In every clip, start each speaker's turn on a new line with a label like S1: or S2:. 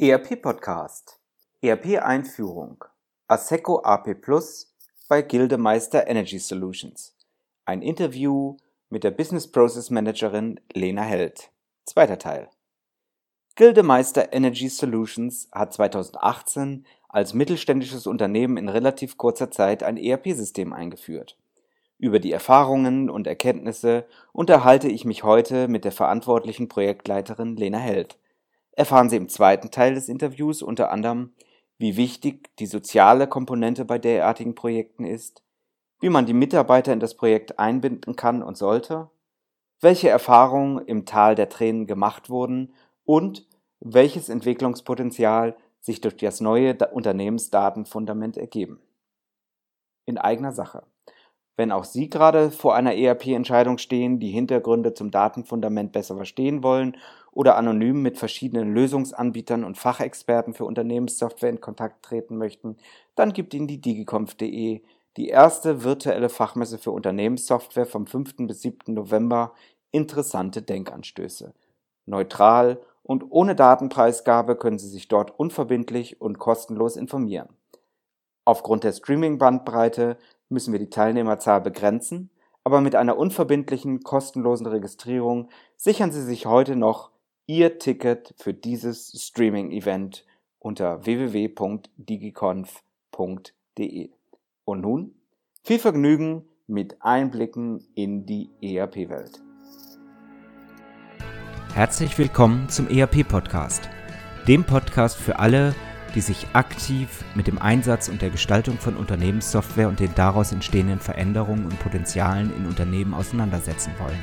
S1: ERP Podcast. ERP Einführung. ASECO AP Plus bei Gildemeister Energy Solutions. Ein Interview mit der Business Process Managerin Lena Held. Zweiter Teil. Gildemeister Energy Solutions hat 2018 als mittelständisches Unternehmen in relativ kurzer Zeit ein ERP-System eingeführt. Über die Erfahrungen und Erkenntnisse unterhalte ich mich heute mit der verantwortlichen Projektleiterin Lena Held erfahren Sie im zweiten Teil des Interviews unter anderem, wie wichtig die soziale Komponente bei derartigen Projekten ist, wie man die Mitarbeiter in das Projekt einbinden kann und sollte, welche Erfahrungen im Tal der Tränen gemacht wurden und welches Entwicklungspotenzial sich durch das neue Unternehmensdatenfundament ergeben. In eigener Sache. Wenn auch Sie gerade vor einer ERP-Entscheidung stehen, die Hintergründe zum Datenfundament besser verstehen wollen oder anonym mit verschiedenen Lösungsanbietern und Fachexperten für Unternehmenssoftware in Kontakt treten möchten, dann gibt Ihnen die digiconf.de die erste virtuelle Fachmesse für Unternehmenssoftware vom 5. bis 7. November interessante Denkanstöße. Neutral und ohne Datenpreisgabe können Sie sich dort unverbindlich und kostenlos informieren. Aufgrund der Streaming-Bandbreite müssen wir die Teilnehmerzahl begrenzen, aber mit einer unverbindlichen, kostenlosen Registrierung sichern Sie sich heute noch Ihr Ticket für dieses Streaming-Event unter www.digiconf.de. Und nun viel Vergnügen mit Einblicken in die ERP-Welt.
S2: Herzlich willkommen zum ERP-Podcast, dem Podcast für alle, die sich aktiv mit dem Einsatz und der Gestaltung von Unternehmenssoftware und den daraus entstehenden Veränderungen und Potenzialen in Unternehmen auseinandersetzen wollen.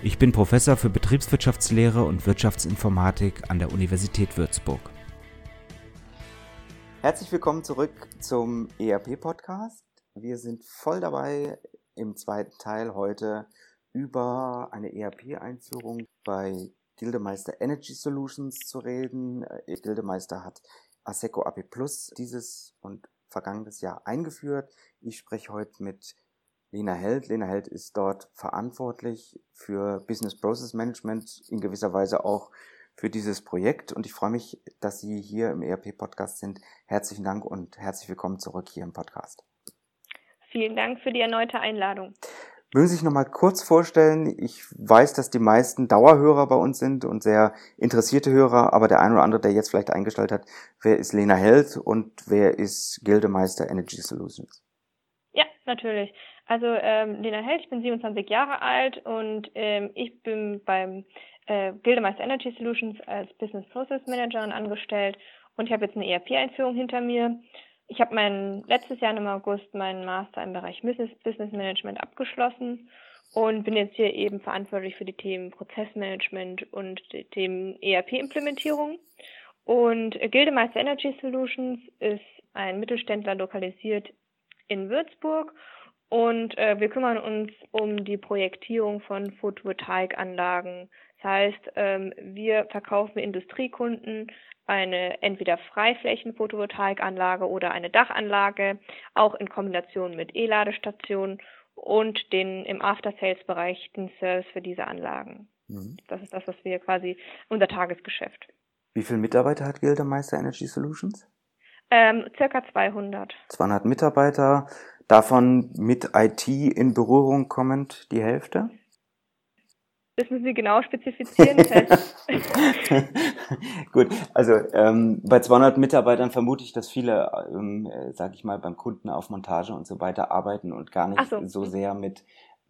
S2: Ich bin Professor für Betriebswirtschaftslehre und Wirtschaftsinformatik an der Universität Würzburg.
S1: Herzlich willkommen zurück zum ERP-Podcast. Wir sind voll dabei, im zweiten Teil heute über eine ERP-Einführung bei Gildemeister Energy Solutions zu reden. Äh, Gildemeister hat ASECO AP Plus dieses und vergangenes Jahr eingeführt. Ich spreche heute mit Lena Held. Lena Held ist dort verantwortlich für Business Process Management, in gewisser Weise auch für dieses Projekt. Und ich freue mich, dass Sie hier im ERP-Podcast sind. Herzlichen Dank und herzlich willkommen zurück hier im Podcast.
S3: Vielen Dank für die erneute Einladung.
S1: Mögen Sie sich noch mal kurz vorstellen? Ich weiß, dass die meisten Dauerhörer bei uns sind und sehr interessierte Hörer, aber der eine oder andere, der jetzt vielleicht eingestellt hat, wer ist Lena Held und wer ist Gildemeister Energy Solutions?
S3: Ja, natürlich. Also ähm, Lena Held, ich bin 27 Jahre alt und ähm, ich bin beim äh, Gildemeister Energy Solutions als Business Process Managerin angestellt und ich habe jetzt eine ERP-Einführung hinter mir ich habe mein letztes Jahr im August meinen Master im Bereich Business, Business Management abgeschlossen und bin jetzt hier eben verantwortlich für die Themen Prozessmanagement und die Themen ERP-Implementierung. Und Gildemeister Energy Solutions ist ein Mittelständler lokalisiert in Würzburg und äh, wir kümmern uns um die Projektierung von Photovoltaikanlagen. Das heißt, ähm, wir verkaufen Industriekunden eine entweder Freiflächen-Photovoltaikanlage oder eine Dachanlage, auch in Kombination mit E-Ladestationen und den im After-Sales-Bereich den Service für diese Anlagen. Mhm. Das ist das, was wir quasi unser Tagesgeschäft.
S1: Wie viele Mitarbeiter hat Gildemeister Energy Solutions?
S3: Ähm, circa 200.
S1: 200 Mitarbeiter, davon mit IT in Berührung kommend die Hälfte?
S3: Das müssen Sie genau spezifizieren.
S1: Gut, also ähm, bei 200 Mitarbeitern vermute ich, dass viele, ähm, äh, sage ich mal, beim Kunden auf Montage und so weiter arbeiten und gar nicht so. so. sehr mit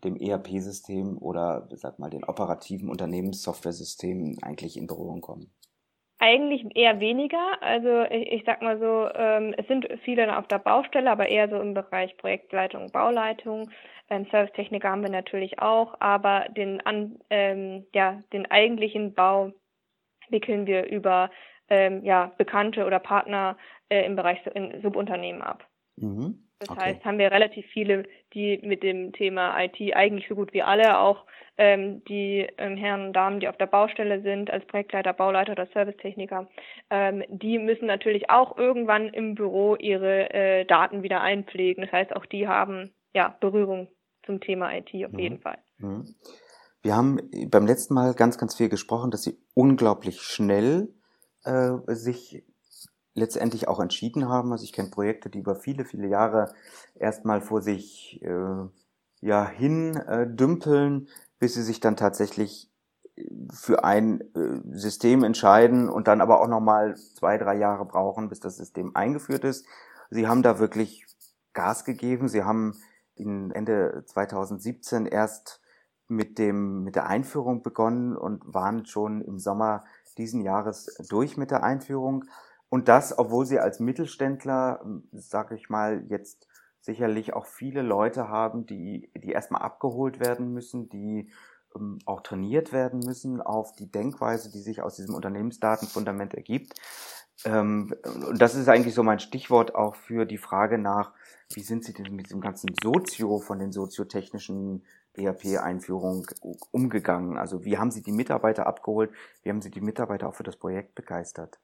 S1: dem ERP-System oder sag mal den operativen Unternehmenssoftware-Systemen eigentlich in Berührung kommen.
S3: Eigentlich eher weniger. Also ich, ich sag mal so, ähm, es sind viele auf der Baustelle, aber eher so im Bereich Projektleitung, Bauleitung. Ähm, Servicetechniker haben wir natürlich auch, aber den, an, ähm, ja, den eigentlichen Bau wickeln wir über ähm, ja, Bekannte oder Partner äh, im Bereich in Subunternehmen ab. Mhm. Das okay. heißt, haben wir relativ viele, die mit dem Thema IT eigentlich so gut wie alle, auch ähm, die ähm, Herren und Damen, die auf der Baustelle sind, als Projektleiter, Bauleiter oder Servicetechniker, ähm, die müssen natürlich auch irgendwann im Büro ihre äh, Daten wieder einpflegen. Das heißt, auch die haben ja Berührung zum Thema IT auf mhm. jeden Fall. Mhm.
S1: Wir haben beim letzten Mal ganz, ganz viel gesprochen, dass Sie unglaublich schnell äh, sich letztendlich auch entschieden haben. Also ich kenne Projekte, die über viele, viele Jahre erstmal vor sich äh, ja hin äh, dümpeln, bis sie sich dann tatsächlich für ein äh, System entscheiden und dann aber auch nochmal zwei, drei Jahre brauchen, bis das System eingeführt ist. Sie haben da wirklich Gas gegeben. Sie haben in Ende 2017 erst mit dem, mit der Einführung begonnen und waren schon im Sommer diesen Jahres durch mit der Einführung. Und das, obwohl sie als Mittelständler, sage ich mal, jetzt sicherlich auch viele Leute haben, die, die erstmal abgeholt werden müssen, die ähm, auch trainiert werden müssen auf die Denkweise, die sich aus diesem Unternehmensdatenfundament ergibt. Ähm, und das ist eigentlich so mein Stichwort auch für die Frage nach, wie sind Sie denn mit diesem ganzen Sozio von den soziotechnischen ERP-Einführung umgegangen? Also wie haben Sie die Mitarbeiter abgeholt? Wie haben Sie die Mitarbeiter auch für das Projekt begeistert?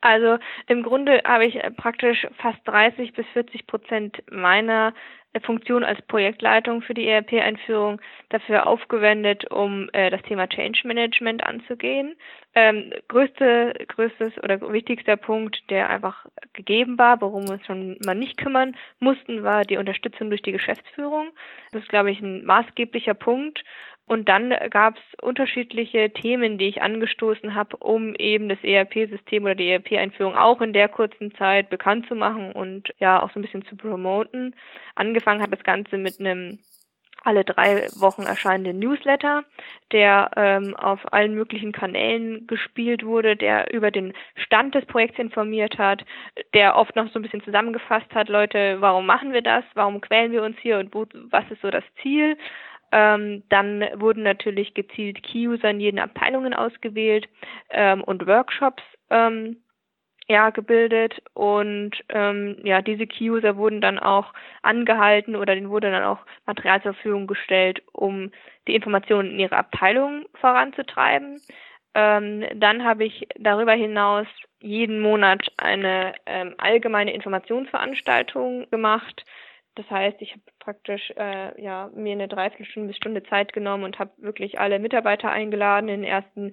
S3: Also im Grunde habe ich äh, praktisch fast 30 bis 40 Prozent meiner äh, Funktion als Projektleitung für die ERP-Einführung dafür aufgewendet, um äh, das Thema Change Management anzugehen. Ähm, größte, größtes oder wichtigster Punkt, der einfach gegeben war, worum wir uns schon mal nicht kümmern mussten, war die Unterstützung durch die Geschäftsführung. Das ist, glaube ich, ein maßgeblicher Punkt. Und dann gab es unterschiedliche Themen, die ich angestoßen habe, um eben das ERP-System oder die ERP-Einführung auch in der kurzen Zeit bekannt zu machen und ja auch so ein bisschen zu promoten. Angefangen hat das Ganze mit einem alle drei Wochen erscheinenden Newsletter, der ähm, auf allen möglichen Kanälen gespielt wurde, der über den Stand des Projekts informiert hat, der oft noch so ein bisschen zusammengefasst hat, Leute, warum machen wir das, warum quälen wir uns hier? Und wo, was ist so das Ziel ähm, dann wurden natürlich gezielt Key-User in jeden Abteilungen ausgewählt ähm, und Workshops ähm, ja, gebildet und ähm, ja, diese Key-User wurden dann auch angehalten oder denen wurde dann auch Material zur Verfügung gestellt, um die Informationen in ihre Abteilung voranzutreiben. Ähm, dann habe ich darüber hinaus jeden Monat eine ähm, allgemeine Informationsveranstaltung gemacht, das heißt, ich habe praktisch äh, ja, mir eine Dreiviertelstunde bis Stunde Zeit genommen und habe wirklich alle Mitarbeiter eingeladen. In den ersten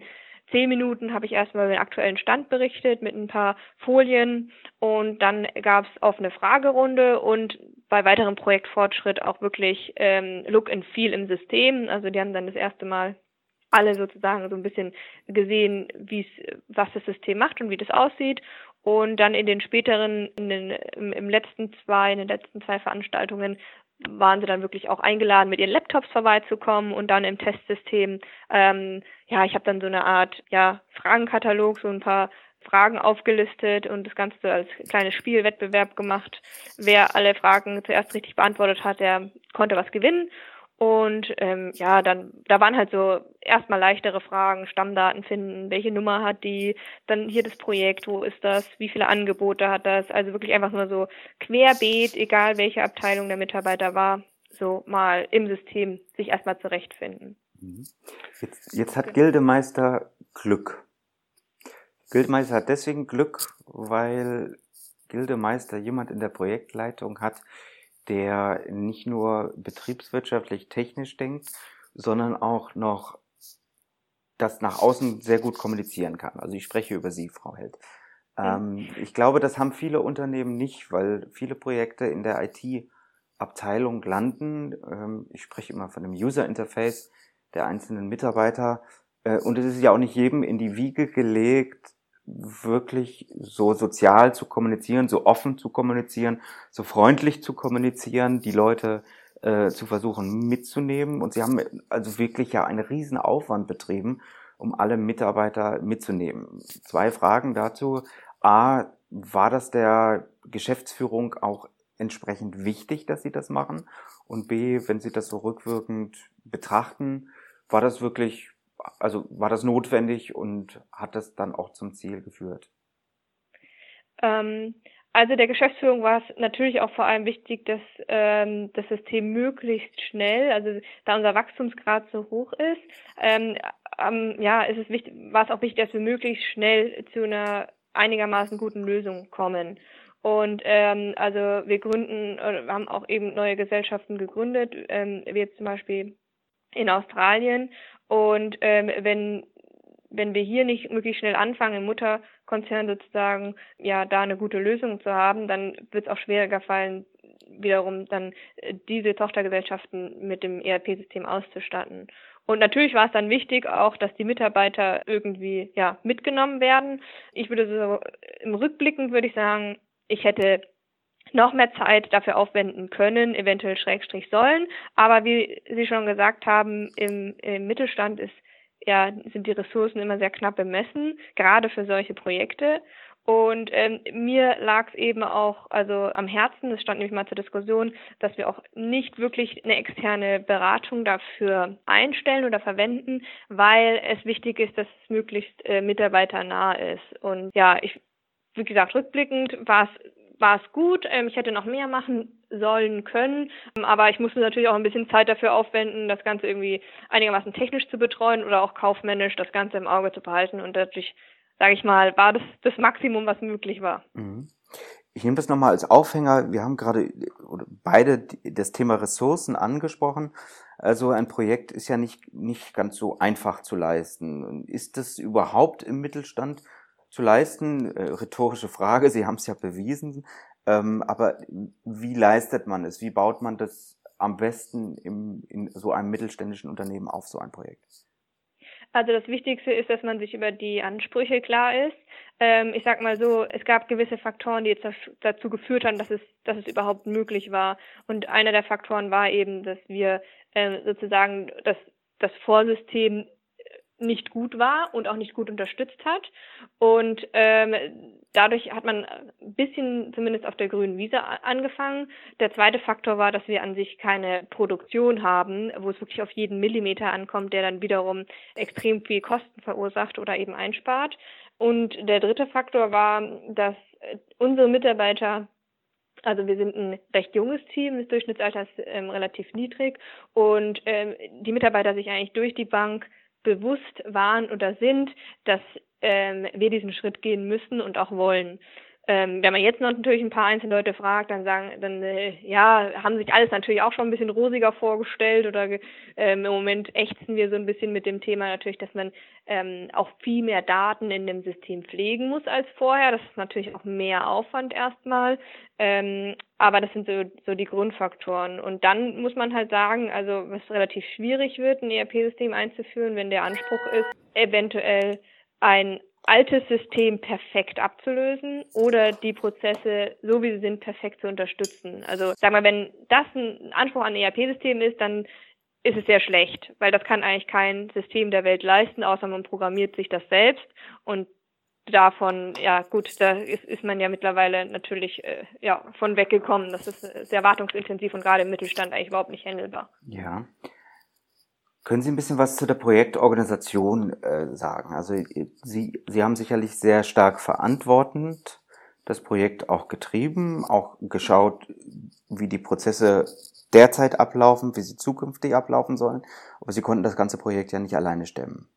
S3: zehn Minuten habe ich erstmal den aktuellen Stand berichtet mit ein paar Folien und dann gab es offene Fragerunde und bei weiterem Projektfortschritt auch wirklich ähm, Look and Feel im System. Also die haben dann das erste Mal alle sozusagen so ein bisschen gesehen, wie es, was das System macht und wie das aussieht. Und dann in den späteren, in den, im, im letzten zwei, in den letzten zwei Veranstaltungen waren sie dann wirklich auch eingeladen, mit ihren Laptops vorbeizukommen und dann im Testsystem, ähm, ja, ich habe dann so eine Art, ja, Fragenkatalog, so ein paar Fragen aufgelistet und das Ganze als kleines Spielwettbewerb gemacht. Wer alle Fragen zuerst richtig beantwortet hat, der konnte was gewinnen. Und ähm, ja, dann da waren halt so erstmal leichtere Fragen, Stammdaten finden, welche Nummer hat die, dann hier das Projekt, wo ist das, wie viele Angebote hat das, also wirklich einfach nur so querbeet, egal welche Abteilung der Mitarbeiter war, so mal im System sich erstmal zurechtfinden.
S1: Mhm. Jetzt, jetzt hat Gildemeister Glück. Gildemeister hat deswegen Glück, weil Gildemeister jemand in der Projektleitung hat, der nicht nur betriebswirtschaftlich technisch denkt, sondern auch noch das nach außen sehr gut kommunizieren kann. Also ich spreche über Sie, Frau Held. Ähm, ich glaube, das haben viele Unternehmen nicht, weil viele Projekte in der IT-Abteilung landen. Ähm, ich spreche immer von dem User Interface der einzelnen Mitarbeiter. Äh, und es ist ja auch nicht jedem in die Wiege gelegt, wirklich so sozial zu kommunizieren, so offen zu kommunizieren, so freundlich zu kommunizieren, die Leute äh, zu versuchen mitzunehmen. Und sie haben also wirklich ja einen riesen Aufwand betrieben, um alle Mitarbeiter mitzunehmen. Zwei Fragen dazu. A, war das der Geschäftsführung auch entsprechend wichtig, dass sie das machen? Und B, wenn Sie das so rückwirkend betrachten, war das wirklich also war das notwendig und hat das dann auch zum Ziel geführt?
S3: Ähm, also der Geschäftsführung war es natürlich auch vor allem wichtig, dass ähm, das System möglichst schnell, also da unser Wachstumsgrad so hoch ist, ähm, ähm, ja, ist es wichtig, war es auch wichtig, dass wir möglichst schnell zu einer einigermaßen guten Lösung kommen. Und ähm, also wir gründen, wir haben auch eben neue Gesellschaften gegründet, ähm, wie jetzt zum Beispiel in Australien. Und ähm, wenn wenn wir hier nicht möglichst schnell anfangen, im Mutterkonzern sozusagen ja da eine gute Lösung zu haben, dann wird es auch schwieriger fallen, wiederum dann äh, diese Tochtergesellschaften mit dem ERP-System auszustatten. Und natürlich war es dann wichtig auch, dass die Mitarbeiter irgendwie ja mitgenommen werden. Ich würde so im Rückblicken würde ich sagen, ich hätte noch mehr Zeit dafür aufwenden können, eventuell Schrägstrich sollen. Aber wie Sie schon gesagt haben, im, im Mittelstand ist ja, sind die Ressourcen immer sehr knapp bemessen, gerade für solche Projekte. Und ähm, mir lag es eben auch also am Herzen, das stand nämlich mal zur Diskussion, dass wir auch nicht wirklich eine externe Beratung dafür einstellen oder verwenden, weil es wichtig ist, dass es möglichst äh, mitarbeiternah ist. Und ja, ich, wie gesagt, rückblickend war es war es gut. Ähm, ich hätte noch mehr machen sollen können, ähm, aber ich musste natürlich auch ein bisschen Zeit dafür aufwenden, das Ganze irgendwie einigermaßen technisch zu betreuen oder auch kaufmännisch das Ganze im Auge zu behalten. Und dadurch, sage ich mal, war das das Maximum, was möglich war. Mhm.
S1: Ich nehme das nochmal als Aufhänger. Wir haben gerade beide das Thema Ressourcen angesprochen. Also ein Projekt ist ja nicht, nicht ganz so einfach zu leisten. Ist das überhaupt im Mittelstand zu leisten? Äh, rhetorische Frage, Sie haben es ja bewiesen. Ähm, aber wie leistet man es? Wie baut man das am besten im, in so einem mittelständischen Unternehmen auf, so ein Projekt?
S3: Also das Wichtigste ist, dass man sich über die Ansprüche klar ist. Ähm, ich sag mal so, es gab gewisse Faktoren, die jetzt dazu geführt haben, dass es, dass es überhaupt möglich war. Und einer der Faktoren war eben, dass wir äh, sozusagen das, das Vorsystem nicht gut war und auch nicht gut unterstützt hat. Und ähm, dadurch hat man ein bisschen zumindest auf der grünen Wiese angefangen. Der zweite Faktor war, dass wir an sich keine Produktion haben, wo es wirklich auf jeden Millimeter ankommt, der dann wiederum extrem viel Kosten verursacht oder eben einspart. Und der dritte Faktor war, dass unsere Mitarbeiter also wir sind ein recht junges Team, das Durchschnittsalter ist ähm, relativ niedrig und ähm, die Mitarbeiter sich eigentlich durch die Bank bewusst waren oder sind, dass ähm, wir diesen Schritt gehen müssen und auch wollen. Ähm, wenn man jetzt noch natürlich ein paar einzelne Leute fragt, dann sagen, dann äh, ja, haben sich alles natürlich auch schon ein bisschen rosiger vorgestellt oder ähm, im Moment ächzen wir so ein bisschen mit dem Thema natürlich, dass man ähm, auch viel mehr Daten in dem System pflegen muss als vorher. Das ist natürlich auch mehr Aufwand erstmal. Ähm, aber das sind so, so die Grundfaktoren. Und dann muss man halt sagen, also was relativ schwierig wird, ein ERP-System einzuführen, wenn der Anspruch ist, eventuell ein altes System perfekt abzulösen oder die Prozesse, so wie sie sind, perfekt zu unterstützen. Also sag mal, wenn das ein Anspruch an ein ERP-System ist, dann ist es sehr schlecht, weil das kann eigentlich kein System der Welt leisten, außer man programmiert sich das selbst und davon, ja gut, da ist, ist man ja mittlerweile natürlich äh, ja von weggekommen. Das ist sehr wartungsintensiv und gerade im Mittelstand eigentlich überhaupt nicht handelbar.
S1: Ja. Können Sie ein bisschen was zu der Projektorganisation äh, sagen? Also Sie, Sie haben sicherlich sehr stark verantwortend das Projekt auch getrieben, auch geschaut, wie die Prozesse derzeit ablaufen, wie sie zukünftig ablaufen sollen. Aber Sie konnten das ganze Projekt ja nicht alleine stemmen.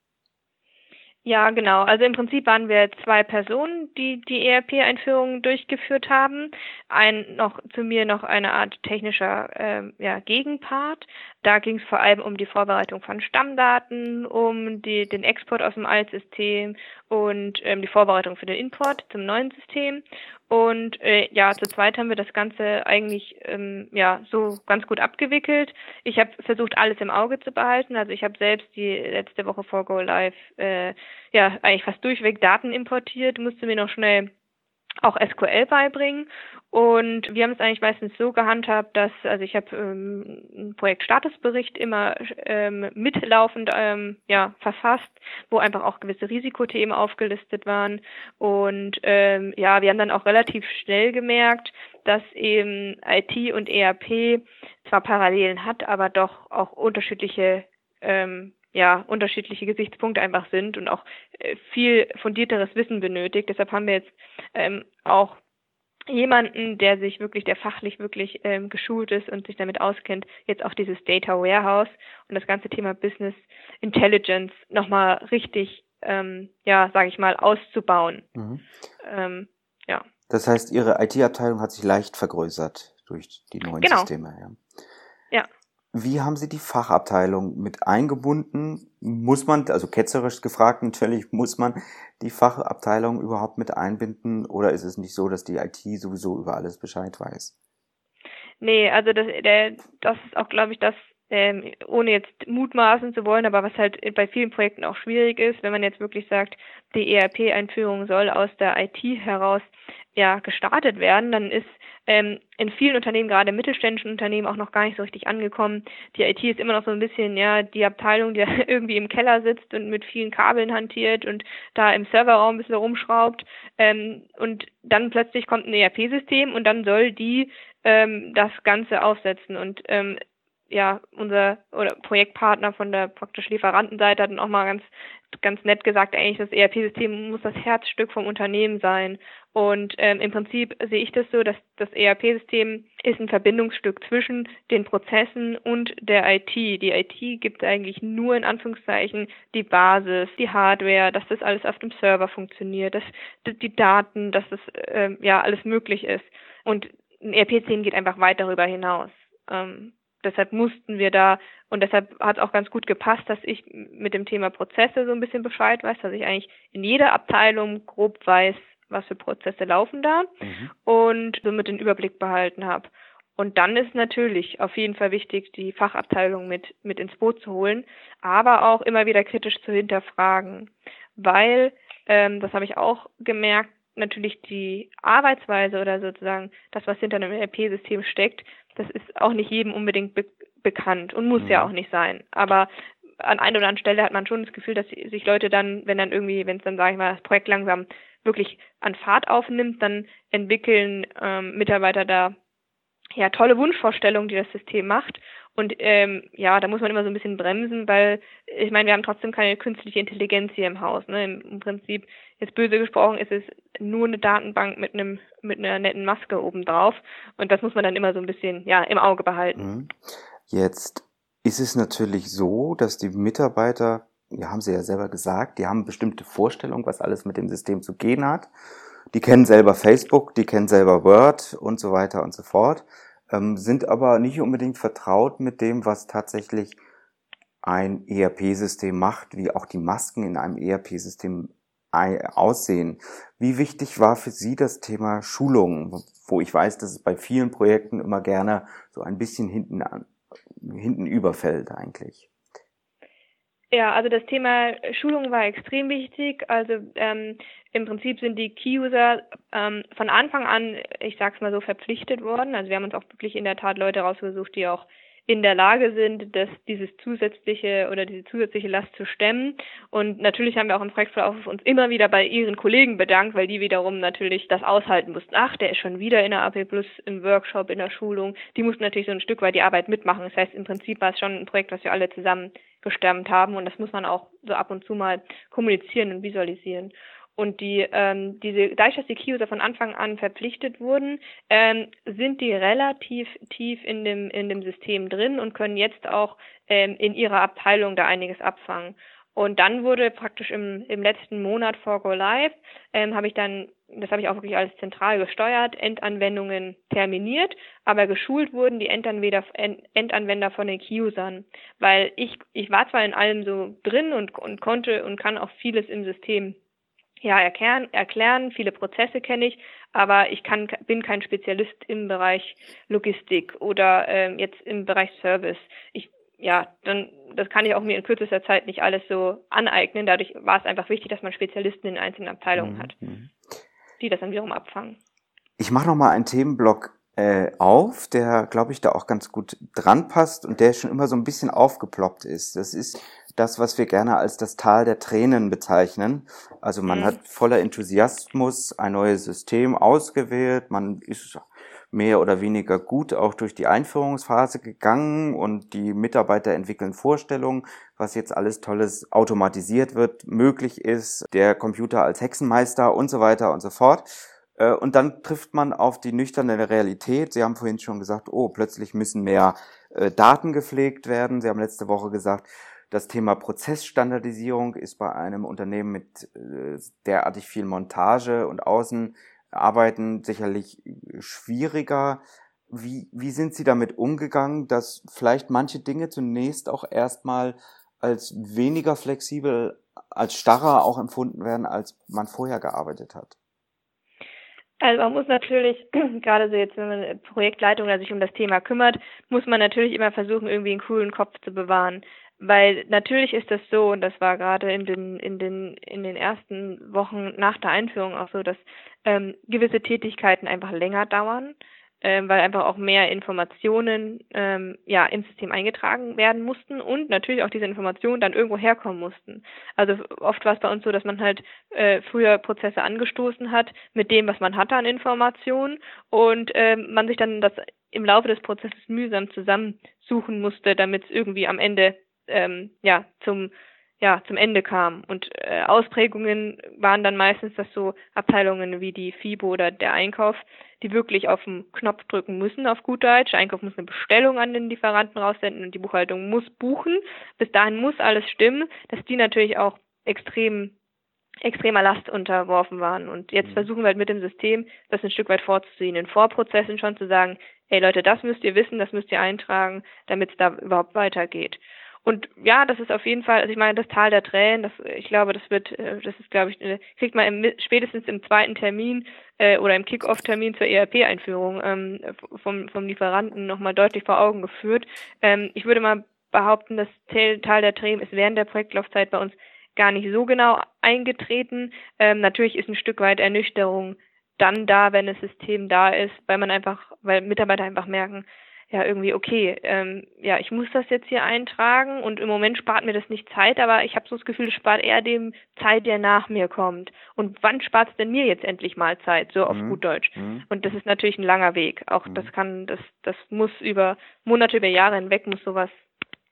S3: Ja, genau. Also im Prinzip waren wir zwei Personen, die die ERP-Einführung durchgeführt haben. Ein noch zu mir noch eine Art technischer äh, ja, Gegenpart. Da ging es vor allem um die Vorbereitung von Stammdaten, um die, den Export aus dem Altsystem und ähm, die Vorbereitung für den Import zum neuen System. Und äh, ja, zu zweit haben wir das Ganze eigentlich ähm, ja so ganz gut abgewickelt. Ich habe versucht, alles im Auge zu behalten. Also ich habe selbst die letzte Woche vor Go Live äh, ja eigentlich fast durchweg Daten importiert, musste mir noch schnell auch SQL beibringen. Und wir haben es eigentlich meistens so gehandhabt, dass, also ich habe ähm, einen Projektstatusbericht immer ähm, mitlaufend ähm, ja, verfasst, wo einfach auch gewisse Risikothemen aufgelistet waren. Und ähm, ja, wir haben dann auch relativ schnell gemerkt, dass eben IT und ERP zwar Parallelen hat, aber doch auch unterschiedliche ähm, ja unterschiedliche Gesichtspunkte einfach sind und auch äh, viel fundierteres Wissen benötigt. Deshalb haben wir jetzt ähm, auch jemanden, der sich wirklich, der fachlich wirklich ähm, geschult ist und sich damit auskennt, jetzt auch dieses Data Warehouse und das ganze Thema Business Intelligence nochmal richtig, ähm, ja, sage ich mal, auszubauen. Mhm. Ähm,
S1: ja. Das heißt, Ihre IT-Abteilung hat sich leicht vergrößert durch die neuen genau. Systeme. Ja. ja. Wie haben Sie die Fachabteilung mit eingebunden? Muss man, also ketzerisch gefragt natürlich, muss man die Fachabteilung überhaupt mit einbinden oder ist es nicht so, dass die IT sowieso über alles Bescheid weiß?
S3: Nee, also das, der, das ist auch, glaube ich, das, ähm, ohne jetzt mutmaßen zu wollen, aber was halt bei vielen Projekten auch schwierig ist, wenn man jetzt wirklich sagt, die ERP-Einführung soll aus der IT heraus ja gestartet werden, dann ist ähm, in vielen Unternehmen, gerade mittelständischen Unternehmen, auch noch gar nicht so richtig angekommen. Die IT ist immer noch so ein bisschen, ja, die Abteilung, die irgendwie im Keller sitzt und mit vielen Kabeln hantiert und da im Serverraum ein bisschen rumschraubt. Ähm, und dann plötzlich kommt ein ERP-System und dann soll die ähm, das Ganze aufsetzen. Und ähm, ja, unser oder Projektpartner von der praktisch Lieferantenseite hat dann auch mal ganz ganz nett gesagt, eigentlich das ERP-System muss das Herzstück vom Unternehmen sein. Und ähm, im Prinzip sehe ich das so, dass das ERP-System ist ein Verbindungsstück zwischen den Prozessen und der IT. Die IT gibt eigentlich nur in Anführungszeichen die Basis, die Hardware, dass das alles auf dem Server funktioniert, dass die Daten, dass das ähm, ja alles möglich ist. Und ein ERP-System geht einfach weit darüber hinaus. Ähm, deshalb mussten wir da und deshalb hat es auch ganz gut gepasst, dass ich mit dem Thema Prozesse so ein bisschen Bescheid weiß, dass ich eigentlich in jeder Abteilung grob weiß, was für Prozesse laufen da mhm. und somit den Überblick behalten habe. Und dann ist natürlich auf jeden Fall wichtig, die Fachabteilung mit, mit ins Boot zu holen, aber auch immer wieder kritisch zu hinterfragen, weil, ähm, das habe ich auch gemerkt, natürlich die Arbeitsweise oder sozusagen das, was hinter einem ERP-System steckt, das ist auch nicht jedem unbedingt be bekannt und muss mhm. ja auch nicht sein. Aber an einer oder anderen Stelle hat man schon das Gefühl, dass sich Leute dann, wenn dann irgendwie, wenn es dann, sage ich mal, das Projekt langsam wirklich an Fahrt aufnimmt, dann entwickeln ähm, Mitarbeiter da ja tolle Wunschvorstellungen, die das System macht und ähm, ja, da muss man immer so ein bisschen bremsen, weil ich meine, wir haben trotzdem keine künstliche Intelligenz hier im Haus. Ne? Im, Im, Prinzip, jetzt böse gesprochen, ist es nur eine Datenbank mit einem mit einer netten Maske obendrauf. Und das muss man dann immer so ein bisschen ja im Auge behalten. Mhm.
S1: Jetzt ist es natürlich so, dass die Mitarbeiter, ja, haben sie ja selber gesagt, die haben bestimmte Vorstellungen, was alles mit dem System zu gehen hat. Die kennen selber Facebook, die kennen selber Word und so weiter und so fort ähm, sind aber nicht unbedingt vertraut mit dem, was tatsächlich ein ERP-System macht, wie auch die Masken in einem ERP-System aussehen. Wie wichtig war für Sie das Thema Schulung, wo ich weiß, dass es bei vielen Projekten immer gerne so ein bisschen hinten, an, hinten überfällt eigentlich?
S3: Ja, also das Thema Schulung war extrem wichtig. Also ähm, im Prinzip sind die Key-User ähm, von Anfang an, ich sag's mal so, verpflichtet worden. Also wir haben uns auch wirklich in der Tat Leute rausgesucht, die auch in der Lage sind, das, dieses zusätzliche oder diese zusätzliche Last zu stemmen. Und natürlich haben wir auch im Projektverlauf uns immer wieder bei ihren Kollegen bedankt, weil die wiederum natürlich das aushalten mussten. Ach, der ist schon wieder in der AP Plus im Workshop, in der Schulung. Die mussten natürlich so ein Stück weit die Arbeit mitmachen. Das heißt, im Prinzip war es schon ein Projekt, was wir alle zusammen gestemmt haben. Und das muss man auch so ab und zu mal kommunizieren und visualisieren. Und die, ähm, diese, dadurch, dass die Key-User von Anfang an verpflichtet wurden, ähm, sind die relativ tief in dem, in dem System drin und können jetzt auch ähm, in ihrer Abteilung da einiges abfangen. Und dann wurde praktisch im, im letzten Monat vor Go Live, ähm, habe ich dann, das habe ich auch wirklich alles zentral gesteuert, Endanwendungen terminiert, aber geschult wurden die Endanwender, Endanwender von den Key-Usern. Weil ich, ich war zwar in allem so drin und, und konnte und kann auch vieles im System ja, erklären, erklären, viele Prozesse kenne ich, aber ich kann, bin kein Spezialist im Bereich Logistik oder ähm, jetzt im Bereich Service. Ich, ja, dann, das kann ich auch mir in kürzester Zeit nicht alles so aneignen. Dadurch war es einfach wichtig, dass man Spezialisten in einzelnen Abteilungen mhm. hat, die das dann wiederum abfangen.
S1: Ich mache nochmal einen Themenblock äh, auf, der, glaube ich, da auch ganz gut dran passt und der schon immer so ein bisschen aufgeploppt ist. Das ist das, was wir gerne als das Tal der Tränen bezeichnen. Also man mhm. hat voller Enthusiasmus ein neues System ausgewählt, man ist mehr oder weniger gut auch durch die Einführungsphase gegangen und die Mitarbeiter entwickeln Vorstellungen, was jetzt alles Tolles automatisiert wird, möglich ist, der Computer als Hexenmeister und so weiter und so fort. Äh, und dann trifft man auf die nüchterne Realität. Sie haben vorhin schon gesagt, oh, plötzlich müssen mehr äh, Daten gepflegt werden. Sie haben letzte Woche gesagt, das Thema Prozessstandardisierung ist bei einem Unternehmen mit äh, derartig viel Montage und Außenarbeiten sicherlich schwieriger. Wie, wie sind Sie damit umgegangen, dass vielleicht manche Dinge zunächst auch erstmal als weniger flexibel, als starrer auch empfunden werden, als man vorher gearbeitet hat?
S3: Also man muss natürlich, gerade so jetzt, wenn man Projektleitung sich um das Thema kümmert, muss man natürlich immer versuchen, irgendwie einen coolen Kopf zu bewahren. Weil natürlich ist das so, und das war gerade in den, in den, in den ersten Wochen nach der Einführung auch so, dass ähm, gewisse Tätigkeiten einfach länger dauern, ähm, weil einfach auch mehr Informationen ähm, ja im System eingetragen werden mussten und natürlich auch diese Informationen dann irgendwo herkommen mussten. Also oft war es bei uns so, dass man halt äh, früher Prozesse angestoßen hat mit dem, was man hatte an Informationen und ähm, man sich dann das im Laufe des Prozesses mühsam zusammensuchen musste, damit es irgendwie am Ende ähm, ja zum ja zum Ende kam und äh, Ausprägungen waren dann meistens, dass so Abteilungen wie die FIBO oder der Einkauf, die wirklich auf den Knopf drücken müssen auf gut Deutsch. Der Einkauf muss eine Bestellung an den Lieferanten raussenden und die Buchhaltung muss buchen. Bis dahin muss alles stimmen, dass die natürlich auch extrem extremer Last unterworfen waren. Und jetzt mhm. versuchen wir halt mit dem System, das ein Stück weit vorzuziehen, in Vorprozessen schon zu sagen, hey Leute, das müsst ihr wissen, das müsst ihr eintragen, damit es da überhaupt weitergeht. Und ja, das ist auf jeden Fall, also ich meine, das Tal der Tränen, das, ich glaube, das wird, äh, das ist, glaube ich, äh, kriegt man im, spätestens im zweiten Termin äh, oder im Kick-Off-Termin zur ERP-Einführung ähm, vom, vom Lieferanten nochmal deutlich vor Augen geführt. Ähm, ich würde mal behaupten, das Tal der Tränen ist während der Projektlaufzeit bei uns gar nicht so genau eingetreten. Ähm, natürlich ist ein Stück weit Ernüchterung dann da, wenn das System da ist, weil man einfach, weil Mitarbeiter einfach merken, ja irgendwie, okay, ähm, ja, ich muss das jetzt hier eintragen und im Moment spart mir das nicht Zeit, aber ich habe so das Gefühl, es spart eher dem Zeit, der nach mir kommt. Und wann spart es denn mir jetzt endlich mal Zeit, so auf mhm. gut Deutsch? Mhm. Und das ist natürlich ein langer Weg. Auch mhm. das kann, das, das muss über Monate, über Jahre hinweg, muss sowas,